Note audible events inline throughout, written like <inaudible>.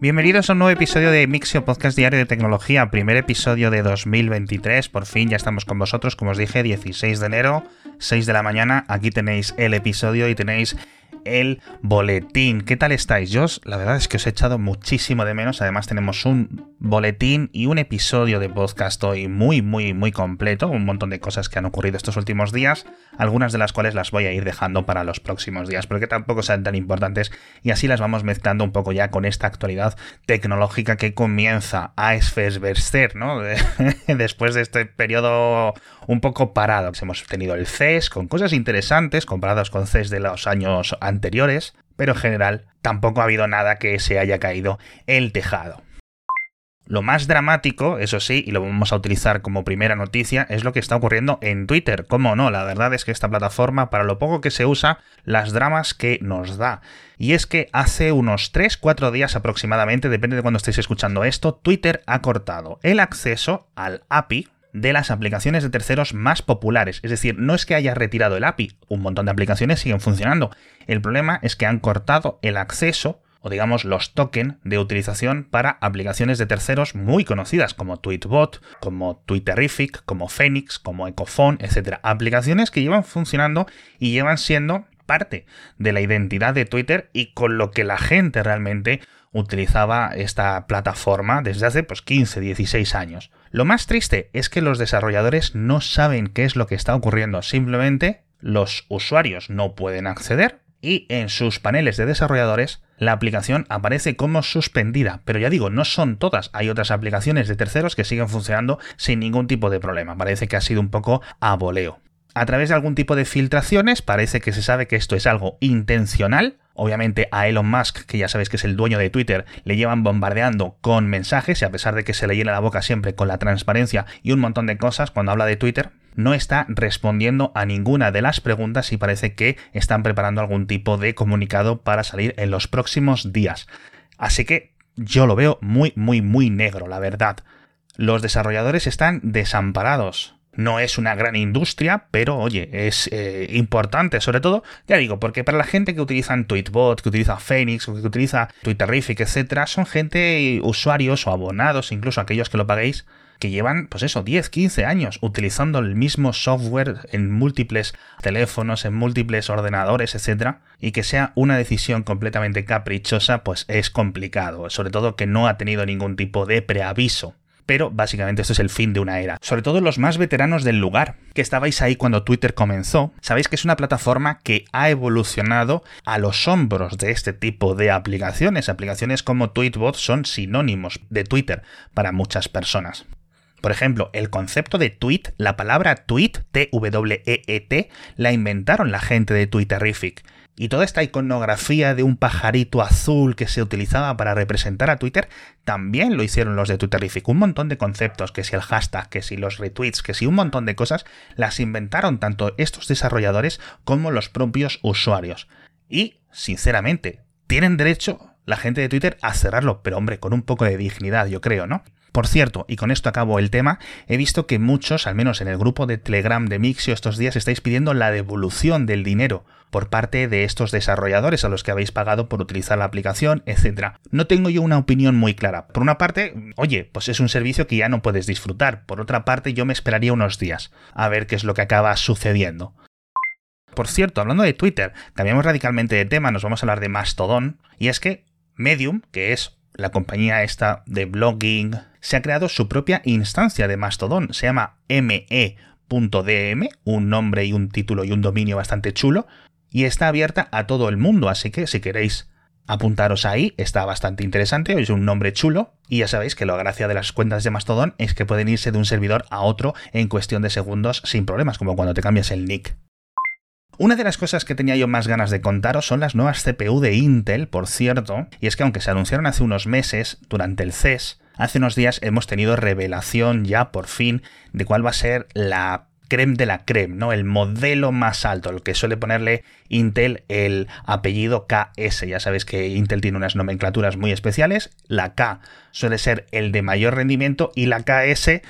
Bienvenidos a un nuevo episodio de Mixio Podcast Diario de Tecnología, primer episodio de 2023. Por fin ya estamos con vosotros, como os dije, 16 de enero, 6 de la mañana. Aquí tenéis el episodio y tenéis el boletín. ¿Qué tal estáis? Yo la verdad es que os he echado muchísimo de menos. Además tenemos un boletín y un episodio de podcast hoy muy, muy, muy completo. Un montón de cosas que han ocurrido estos últimos días. Algunas de las cuales las voy a ir dejando para los próximos días, porque tampoco sean tan importantes. Y así las vamos mezclando un poco ya con esta actualidad tecnológica que comienza a esfervecer, ¿no? <laughs> Después de este periodo un poco parado. Hemos tenido el CES con cosas interesantes comparados con CES de los años pero en general tampoco ha habido nada que se haya caído el tejado. Lo más dramático, eso sí, y lo vamos a utilizar como primera noticia, es lo que está ocurriendo en Twitter. ¿Cómo no? La verdad es que esta plataforma, para lo poco que se usa, las dramas que nos da. Y es que hace unos 3-4 días aproximadamente, depende de cuando estéis escuchando esto, Twitter ha cortado el acceso al API, de las aplicaciones de terceros más populares. Es decir, no es que haya retirado el API, un montón de aplicaciones siguen funcionando. El problema es que han cortado el acceso o digamos los tokens de utilización para aplicaciones de terceros muy conocidas como Tweetbot, como Twitterific, como Phoenix, como Ecophone, etc. Aplicaciones que llevan funcionando y llevan siendo parte de la identidad de Twitter y con lo que la gente realmente utilizaba esta plataforma desde hace pues 15, 16 años. Lo más triste es que los desarrolladores no saben qué es lo que está ocurriendo, simplemente los usuarios no pueden acceder y en sus paneles de desarrolladores la aplicación aparece como suspendida, pero ya digo, no son todas, hay otras aplicaciones de terceros que siguen funcionando sin ningún tipo de problema, parece que ha sido un poco a voleo. A través de algún tipo de filtraciones parece que se sabe que esto es algo intencional, Obviamente a Elon Musk, que ya sabéis que es el dueño de Twitter, le llevan bombardeando con mensajes y a pesar de que se le llena la boca siempre con la transparencia y un montón de cosas cuando habla de Twitter, no está respondiendo a ninguna de las preguntas y parece que están preparando algún tipo de comunicado para salir en los próximos días. Así que yo lo veo muy, muy, muy negro, la verdad. Los desarrolladores están desamparados. No es una gran industria, pero oye, es eh, importante, sobre todo, ya digo, porque para la gente que utiliza Tweetbot, que utiliza Phoenix, que utiliza Twitterific, etcétera, son gente, usuarios o abonados, incluso aquellos que lo paguéis, que llevan, pues eso, 10, 15 años utilizando el mismo software en múltiples teléfonos, en múltiples ordenadores, etcétera, y que sea una decisión completamente caprichosa, pues es complicado, sobre todo que no ha tenido ningún tipo de preaviso pero básicamente esto es el fin de una era. Sobre todo los más veteranos del lugar, que estabais ahí cuando Twitter comenzó, sabéis que es una plataforma que ha evolucionado a los hombros de este tipo de aplicaciones. Aplicaciones como Tweetbot son sinónimos de Twitter para muchas personas. Por ejemplo, el concepto de tweet, la palabra tweet, T-W-E-E-T, la inventaron la gente de Twitterific y toda esta iconografía de un pajarito azul que se utilizaba para representar a Twitter, también lo hicieron los de Twitterific. Un montón de conceptos, que si el hashtag, que si los retweets, que si un montón de cosas, las inventaron tanto estos desarrolladores como los propios usuarios. Y, sinceramente, tienen derecho la gente de Twitter a cerrarlo, pero hombre, con un poco de dignidad, yo creo, ¿no? Por cierto, y con esto acabo el tema, he visto que muchos, al menos en el grupo de Telegram de Mixio estos días, estáis pidiendo la devolución del dinero por parte de estos desarrolladores a los que habéis pagado por utilizar la aplicación, etc. No tengo yo una opinión muy clara. Por una parte, oye, pues es un servicio que ya no puedes disfrutar. Por otra parte, yo me esperaría unos días a ver qué es lo que acaba sucediendo. Por cierto, hablando de Twitter, cambiamos radicalmente de tema, nos vamos a hablar de Mastodon, y es que Medium, que es la compañía esta de blogging, se ha creado su propia instancia de Mastodon, se llama me.dm, un nombre y un título y un dominio bastante chulo, y está abierta a todo el mundo, así que si queréis apuntaros ahí, está bastante interesante, es un nombre chulo, y ya sabéis que la gracia de las cuentas de Mastodon es que pueden irse de un servidor a otro en cuestión de segundos sin problemas, como cuando te cambias el nick. Una de las cosas que tenía yo más ganas de contaros son las nuevas CPU de Intel, por cierto, y es que aunque se anunciaron hace unos meses, durante el CES, hace unos días hemos tenido revelación ya por fin de cuál va a ser la creme de la creme, ¿no? El modelo más alto, el que suele ponerle Intel el apellido KS. Ya sabéis que Intel tiene unas nomenclaturas muy especiales. La K suele ser el de mayor rendimiento y la KS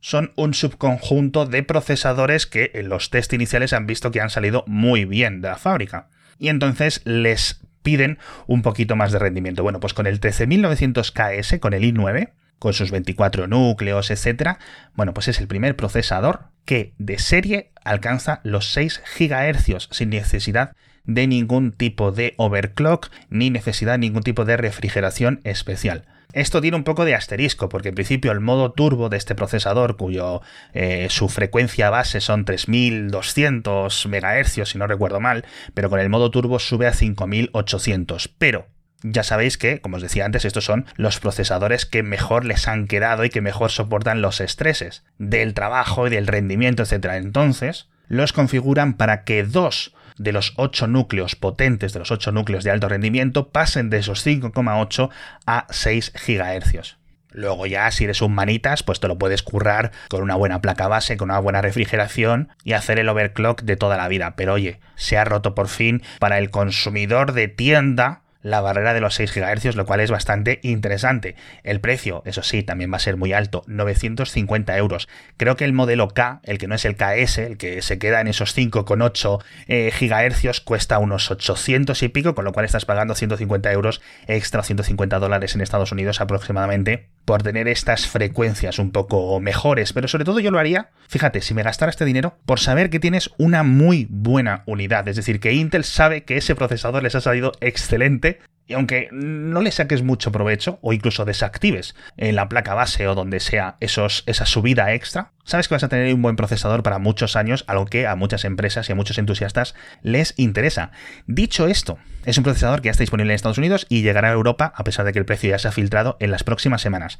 son un subconjunto de procesadores que en los test iniciales han visto que han salido muy bien de la fábrica. Y entonces les piden un poquito más de rendimiento. Bueno, pues con el 13900KS, con el i9, con sus 24 núcleos, etcétera, bueno, pues es el primer procesador que de serie alcanza los 6 GHz sin necesidad de ningún tipo de overclock ni necesidad de ningún tipo de refrigeración especial. Esto tiene un poco de asterisco, porque en principio el modo turbo de este procesador, cuyo eh, su frecuencia base son 3200 MHz, si no recuerdo mal, pero con el modo turbo sube a 5800. Pero ya sabéis que, como os decía antes, estos son los procesadores que mejor les han quedado y que mejor soportan los estreses del trabajo y del rendimiento, etc. Entonces, los configuran para que dos de los 8 núcleos potentes, de los 8 núcleos de alto rendimiento, pasen de esos 5,8 a 6 GHz. Luego ya, si eres un manitas, pues te lo puedes currar con una buena placa base, con una buena refrigeración y hacer el overclock de toda la vida. Pero oye, se ha roto por fin para el consumidor de tienda la barrera de los 6 GHz, lo cual es bastante interesante. El precio, eso sí, también va a ser muy alto, 950 euros. Creo que el modelo K, el que no es el KS, el que se queda en esos 5,8 eh, GHz, cuesta unos 800 y pico, con lo cual estás pagando 150 euros extra, 150 dólares en Estados Unidos aproximadamente por tener estas frecuencias un poco mejores, pero sobre todo yo lo haría, fíjate, si me gastara este dinero, por saber que tienes una muy buena unidad, es decir, que Intel sabe que ese procesador les ha salido excelente y aunque no le saques mucho provecho o incluso desactives en la placa base o donde sea esos, esa subida extra, sabes que vas a tener un buen procesador para muchos años, algo que a muchas empresas y a muchos entusiastas les interesa. Dicho esto, es un procesador que ya está disponible en Estados Unidos y llegará a Europa a pesar de que el precio ya se ha filtrado en las próximas semanas.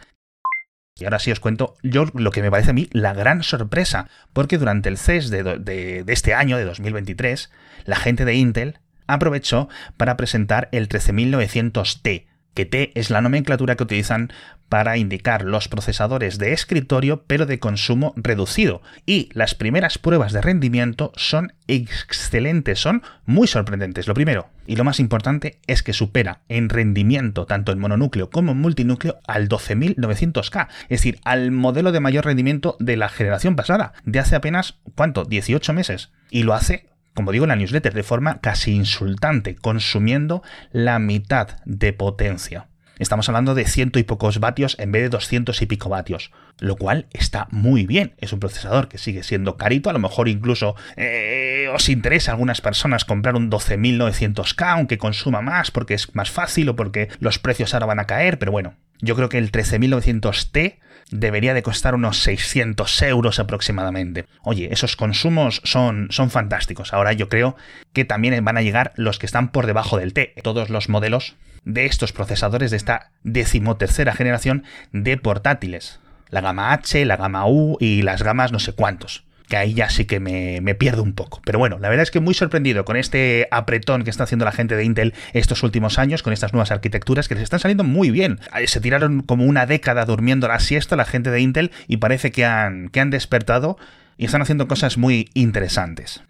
Y ahora sí os cuento yo lo que me parece a mí la gran sorpresa, porque durante el CES de, de este año, de 2023, la gente de Intel aprovechó para presentar el 13900T, que T es la nomenclatura que utilizan para indicar los procesadores de escritorio pero de consumo reducido. Y las primeras pruebas de rendimiento son excelentes, son muy sorprendentes. Lo primero y lo más importante es que supera en rendimiento tanto en mononúcleo como en multinúcleo al 12900K, es decir, al modelo de mayor rendimiento de la generación pasada, de hace apenas, ¿cuánto? 18 meses. Y lo hace como digo en la newsletter, de forma casi insultante, consumiendo la mitad de potencia. Estamos hablando de ciento y pocos vatios en vez de doscientos y pico vatios, lo cual está muy bien. Es un procesador que sigue siendo carito, a lo mejor incluso eh, os interesa a algunas personas comprar un 12900K, aunque consuma más porque es más fácil o porque los precios ahora van a caer, pero bueno, yo creo que el 13900T debería de costar unos 600 euros aproximadamente. Oye, esos consumos son, son fantásticos. Ahora yo creo que también van a llegar los que están por debajo del T. Todos los modelos de estos procesadores de esta decimotercera generación de portátiles. La gama H, la gama U y las gamas no sé cuántos que ahí ya sí que me, me, pierdo un poco. Pero bueno, la verdad es que muy sorprendido con este apretón que está haciendo la gente de Intel estos últimos años, con estas nuevas arquitecturas que les están saliendo muy bien. Se tiraron como una década durmiendo la siesta la gente de Intel y parece que han, que han despertado y están haciendo cosas muy interesantes.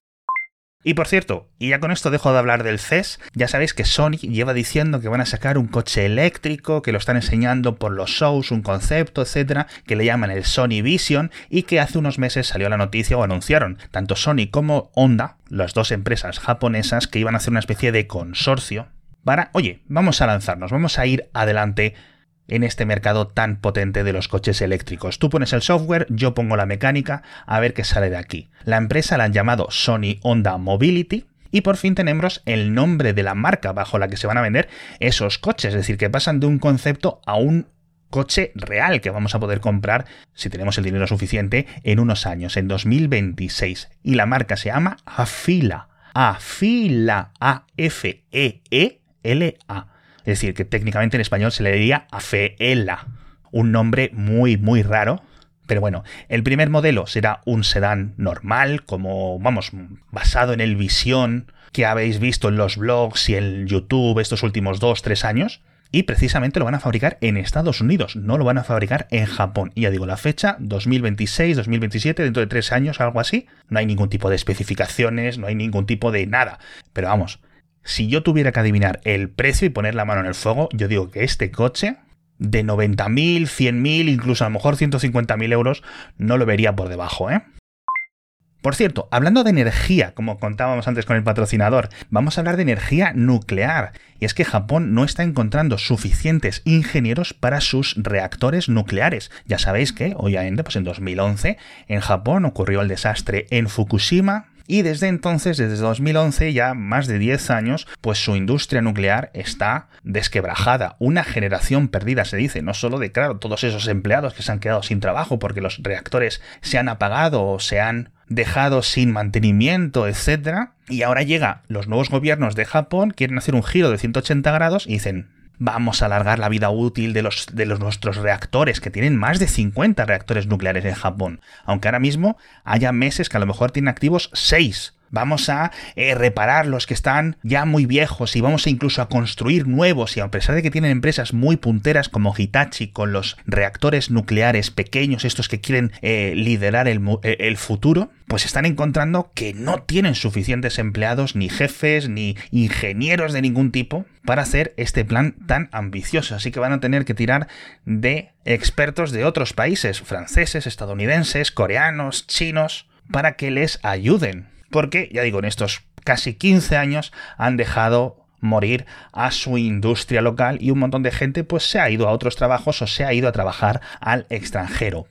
Y por cierto, y ya con esto dejo de hablar del CES, ya sabéis que Sony lleva diciendo que van a sacar un coche eléctrico, que lo están enseñando por los shows, un concepto, etcétera, que le llaman el Sony Vision y que hace unos meses salió la noticia o anunciaron tanto Sony como Honda, las dos empresas japonesas que iban a hacer una especie de consorcio para, oye, vamos a lanzarnos, vamos a ir adelante en este mercado tan potente de los coches eléctricos. Tú pones el software, yo pongo la mecánica, a ver qué sale de aquí. La empresa la han llamado Sony Honda Mobility, y por fin tenemos el nombre de la marca bajo la que se van a vender esos coches, es decir, que pasan de un concepto a un coche real que vamos a poder comprar si tenemos el dinero suficiente en unos años, en 2026. Y la marca se llama Afila. Afila. A-F-E-E-L-A. Es decir, que técnicamente en español se le diría Afeela. Un nombre muy, muy raro. Pero bueno, el primer modelo será un sedán normal, como, vamos, basado en el visión que habéis visto en los blogs y en YouTube estos últimos dos, tres años. Y precisamente lo van a fabricar en Estados Unidos, no lo van a fabricar en Japón. Y ya digo, la fecha, 2026, 2027, dentro de tres años, algo así. No hay ningún tipo de especificaciones, no hay ningún tipo de nada. Pero vamos, si yo tuviera que adivinar el precio y poner la mano en el fuego, yo digo que este coche de 90.000, 100.000, incluso a lo mejor 150.000 euros, no lo vería por debajo, ¿eh? Por cierto, hablando de energía, como contábamos antes con el patrocinador, vamos a hablar de energía nuclear. Y es que Japón no está encontrando suficientes ingenieros para sus reactores nucleares. Ya sabéis que, obviamente, pues en 2011 en Japón ocurrió el desastre en Fukushima, y desde entonces, desde 2011, ya más de 10 años, pues su industria nuclear está desquebrajada. Una generación perdida, se dice, no solo de, claro, todos esos empleados que se han quedado sin trabajo porque los reactores se han apagado o se han dejado sin mantenimiento, etc. Y ahora llega los nuevos gobiernos de Japón, quieren hacer un giro de 180 grados y dicen, vamos a alargar la vida útil de los, de los nuestros reactores, que tienen más de 50 reactores nucleares en Japón, aunque ahora mismo haya meses que a lo mejor tienen activos 6 vamos a eh, reparar los que están ya muy viejos y vamos incluso a construir nuevos y a pesar de que tienen empresas muy punteras como Hitachi con los reactores nucleares pequeños, estos que quieren eh, liderar eh, el futuro, pues están encontrando que no tienen suficientes empleados, ni jefes, ni ingenieros de ningún tipo para hacer este plan tan ambicioso. Así que van a tener que tirar de expertos de otros países, franceses, estadounidenses, coreanos, chinos, para que les ayuden porque, ya digo, en estos casi 15 años han dejado morir a su industria local y un montón de gente pues se ha ido a otros trabajos o se ha ido a trabajar al extranjero.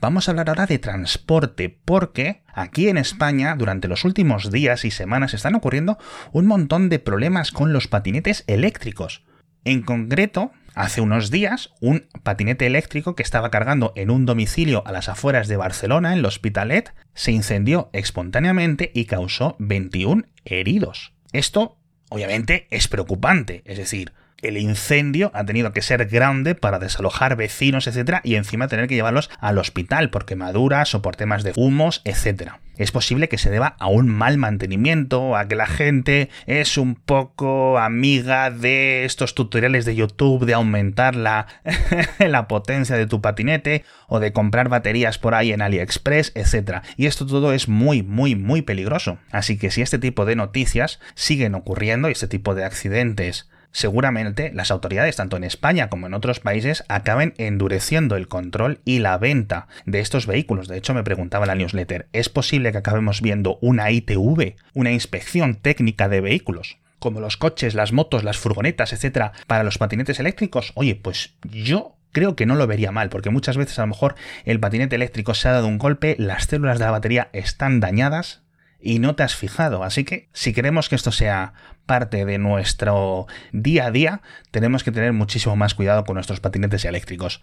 Vamos a hablar ahora de transporte, porque aquí en España durante los últimos días y semanas están ocurriendo un montón de problemas con los patinetes eléctricos. En concreto, hace unos días, un patinete eléctrico que estaba cargando en un domicilio a las afueras de Barcelona, en el Hospitalet, se incendió espontáneamente y causó 21 heridos. Esto, obviamente, es preocupante, es decir, el incendio ha tenido que ser grande para desalojar vecinos, etcétera, y encima tener que llevarlos al hospital por quemaduras o por temas de humos, etcétera. Es posible que se deba a un mal mantenimiento, a que la gente es un poco amiga de estos tutoriales de YouTube de aumentar la, <laughs> la potencia de tu patinete o de comprar baterías por ahí en AliExpress, etcétera. Y esto todo es muy, muy, muy peligroso. Así que si este tipo de noticias siguen ocurriendo y este tipo de accidentes seguramente las autoridades, tanto en España como en otros países, acaben endureciendo el control y la venta de estos vehículos. De hecho, me preguntaba la newsletter, ¿es posible que acabemos viendo una ITV, una inspección técnica de vehículos? como los coches, las motos, las furgonetas, etcétera, para los patinetes eléctricos, oye, pues yo creo que no lo vería mal, porque muchas veces a lo mejor el patinete eléctrico se ha dado un golpe, las células de la batería están dañadas, y no te has fijado. Así que si queremos que esto sea parte de nuestro día a día, tenemos que tener muchísimo más cuidado con nuestros patinetes eléctricos.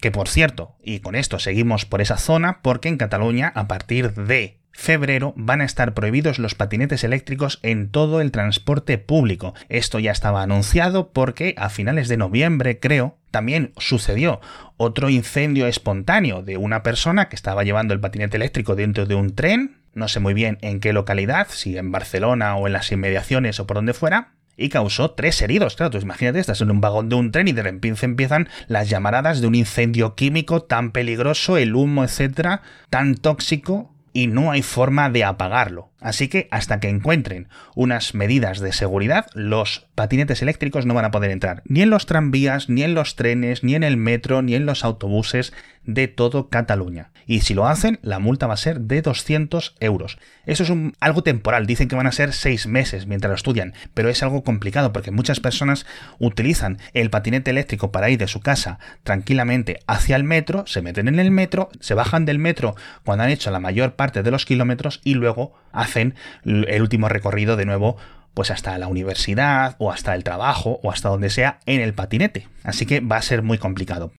Que por cierto, y con esto seguimos por esa zona, porque en Cataluña a partir de febrero van a estar prohibidos los patinetes eléctricos en todo el transporte público. Esto ya estaba anunciado porque a finales de noviembre, creo, también sucedió otro incendio espontáneo de una persona que estaba llevando el patinete eléctrico dentro de un tren no sé muy bien en qué localidad, si en Barcelona o en las inmediaciones o por donde fuera, y causó tres heridos. Claro, tú imagínate, estás en un vagón de un tren y de repente empiezan las llamaradas de un incendio químico tan peligroso, el humo, etcétera, tan tóxico, y no hay forma de apagarlo. Así que hasta que encuentren unas medidas de seguridad, los patinetes eléctricos no van a poder entrar ni en los tranvías, ni en los trenes, ni en el metro, ni en los autobuses de todo Cataluña. Y si lo hacen, la multa va a ser de 200 euros. Eso es algo temporal, dicen que van a ser seis meses mientras lo estudian, pero es algo complicado porque muchas personas utilizan el patinete eléctrico para ir de su casa tranquilamente hacia el metro, se meten en el metro, se bajan del metro cuando han hecho la mayor parte de los kilómetros y luego hacen el último recorrido de nuevo pues hasta la universidad o hasta el trabajo o hasta donde sea en el patinete. Así que va a ser muy complicado.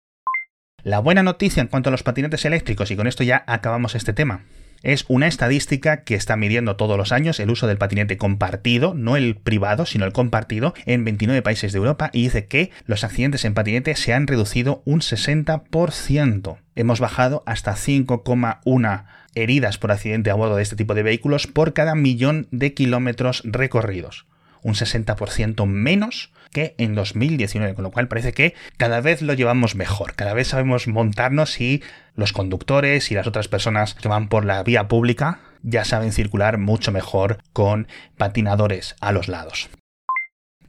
La buena noticia en cuanto a los patinetes eléctricos, y con esto ya acabamos este tema, es una estadística que está midiendo todos los años el uso del patinete compartido, no el privado, sino el compartido, en 29 países de Europa y dice que los accidentes en patinete se han reducido un 60%. Hemos bajado hasta 5,1 heridas por accidente a bordo de este tipo de vehículos por cada millón de kilómetros recorridos. Un 60% menos que en 2019, con lo cual parece que cada vez lo llevamos mejor, cada vez sabemos montarnos y los conductores y las otras personas que van por la vía pública ya saben circular mucho mejor con patinadores a los lados.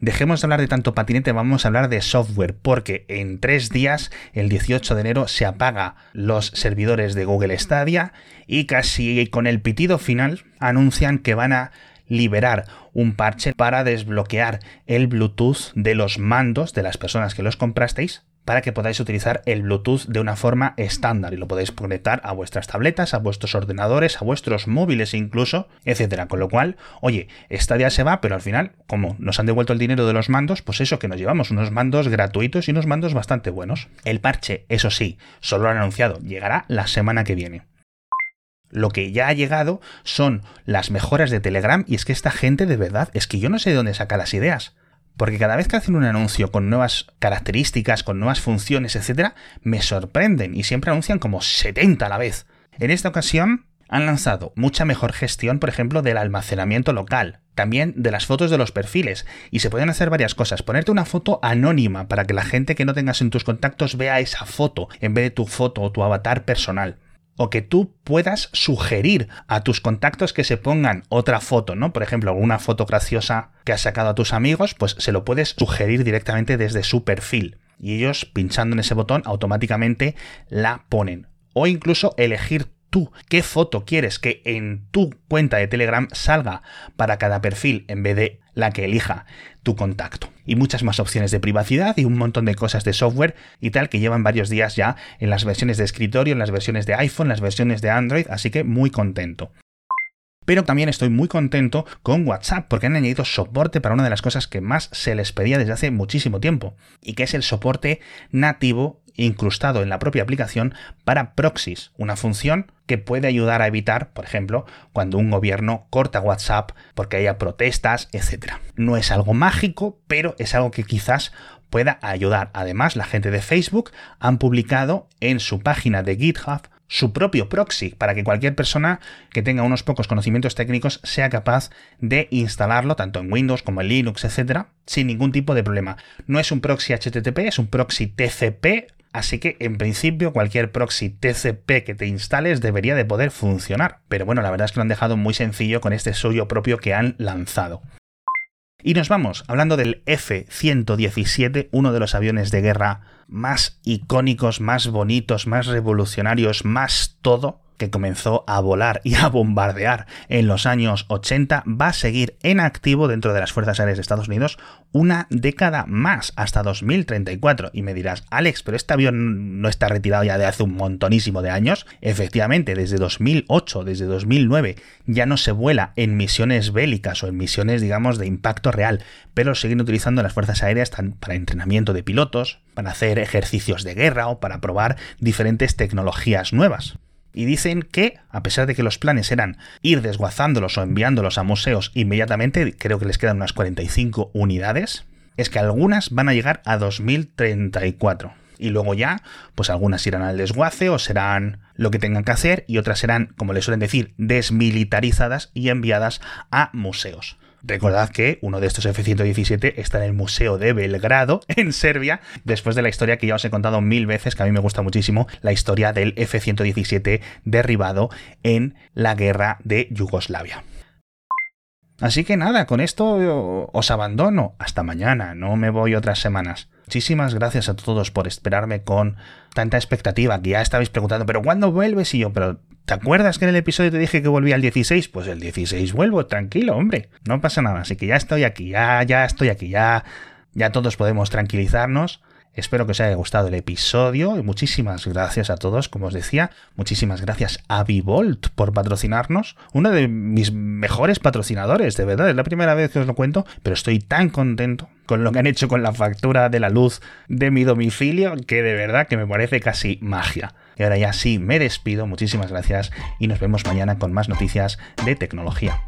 Dejemos de hablar de tanto patinete, vamos a hablar de software, porque en tres días, el 18 de enero, se apaga los servidores de Google Stadia y casi con el pitido final anuncian que van a liberar un parche para desbloquear el Bluetooth de los mandos de las personas que los comprasteis para que podáis utilizar el Bluetooth de una forma estándar y lo podéis conectar a vuestras tabletas, a vuestros ordenadores, a vuestros móviles incluso, etcétera. Con lo cual, oye, esta día se va, pero al final, como nos han devuelto el dinero de los mandos, pues eso que nos llevamos unos mandos gratuitos y unos mandos bastante buenos. El parche, eso sí, solo lo han anunciado, llegará la semana que viene. Lo que ya ha llegado son las mejoras de Telegram y es que esta gente de verdad, es que yo no sé de dónde saca las ideas. Porque cada vez que hacen un anuncio con nuevas características, con nuevas funciones, etc., me sorprenden y siempre anuncian como 70 a la vez. En esta ocasión han lanzado mucha mejor gestión, por ejemplo, del almacenamiento local, también de las fotos de los perfiles, y se pueden hacer varias cosas. Ponerte una foto anónima para que la gente que no tengas en tus contactos vea esa foto en vez de tu foto o tu avatar personal o que tú puedas sugerir a tus contactos que se pongan otra foto, ¿no? Por ejemplo, alguna foto graciosa que has sacado a tus amigos, pues se lo puedes sugerir directamente desde su perfil. Y ellos, pinchando en ese botón, automáticamente la ponen. O incluso elegir tú qué foto quieres que en tu cuenta de Telegram salga para cada perfil en vez de la que elija tu contacto. Y muchas más opciones de privacidad y un montón de cosas de software y tal que llevan varios días ya en las versiones de escritorio, en las versiones de iPhone, las versiones de Android, así que muy contento. Pero también estoy muy contento con WhatsApp porque han añadido soporte para una de las cosas que más se les pedía desde hace muchísimo tiempo y que es el soporte nativo incrustado en la propia aplicación para proxies, una función que puede ayudar a evitar, por ejemplo, cuando un gobierno corta WhatsApp porque haya protestas, etc. No es algo mágico, pero es algo que quizás pueda ayudar. Además, la gente de Facebook han publicado en su página de GitHub su propio proxy para que cualquier persona que tenga unos pocos conocimientos técnicos sea capaz de instalarlo tanto en Windows como en Linux, etcétera, sin ningún tipo de problema. No es un proxy HTTP, es un proxy TCP, Así que en principio cualquier proxy TCP que te instales debería de poder funcionar. Pero bueno, la verdad es que lo han dejado muy sencillo con este suyo propio que han lanzado. Y nos vamos hablando del F-117, uno de los aviones de guerra más icónicos, más bonitos, más revolucionarios, más todo que comenzó a volar y a bombardear en los años 80, va a seguir en activo dentro de las Fuerzas Aéreas de Estados Unidos una década más, hasta 2034. Y me dirás, Alex, pero este avión no está retirado ya de hace un montonísimo de años. Efectivamente, desde 2008, desde 2009, ya no se vuela en misiones bélicas o en misiones, digamos, de impacto real, pero siguen utilizando las Fuerzas Aéreas para entrenamiento de pilotos, para hacer ejercicios de guerra o para probar diferentes tecnologías nuevas. Y dicen que, a pesar de que los planes eran ir desguazándolos o enviándolos a museos inmediatamente, creo que les quedan unas 45 unidades, es que algunas van a llegar a 2034. Y luego ya, pues algunas irán al desguace o serán lo que tengan que hacer y otras serán, como les suelen decir, desmilitarizadas y enviadas a museos. Recordad que uno de estos F-117 está en el Museo de Belgrado, <laughs> en Serbia, después de la historia que ya os he contado mil veces, que a mí me gusta muchísimo, la historia del F-117 derribado en la guerra de Yugoslavia. Así que nada, con esto os abandono. Hasta mañana, no me voy otras semanas. Muchísimas gracias a todos por esperarme con tanta expectativa, que ya estabais preguntando, pero ¿cuándo vuelves? Y yo, pero ¿Te acuerdas que en el episodio te dije que volvía al 16? Pues el 16 vuelvo, tranquilo, hombre. No pasa nada, así que ya estoy aquí, ya, ya estoy aquí, ya, ya todos podemos tranquilizarnos. Espero que os haya gustado el episodio y muchísimas gracias a todos, como os decía, muchísimas gracias a Vivolt por patrocinarnos, uno de mis mejores patrocinadores, de verdad, es la primera vez que os lo cuento, pero estoy tan contento con lo que han hecho con la factura de la luz de mi domicilio que de verdad que me parece casi magia. Y ahora ya sí, me despido, muchísimas gracias y nos vemos mañana con más noticias de tecnología.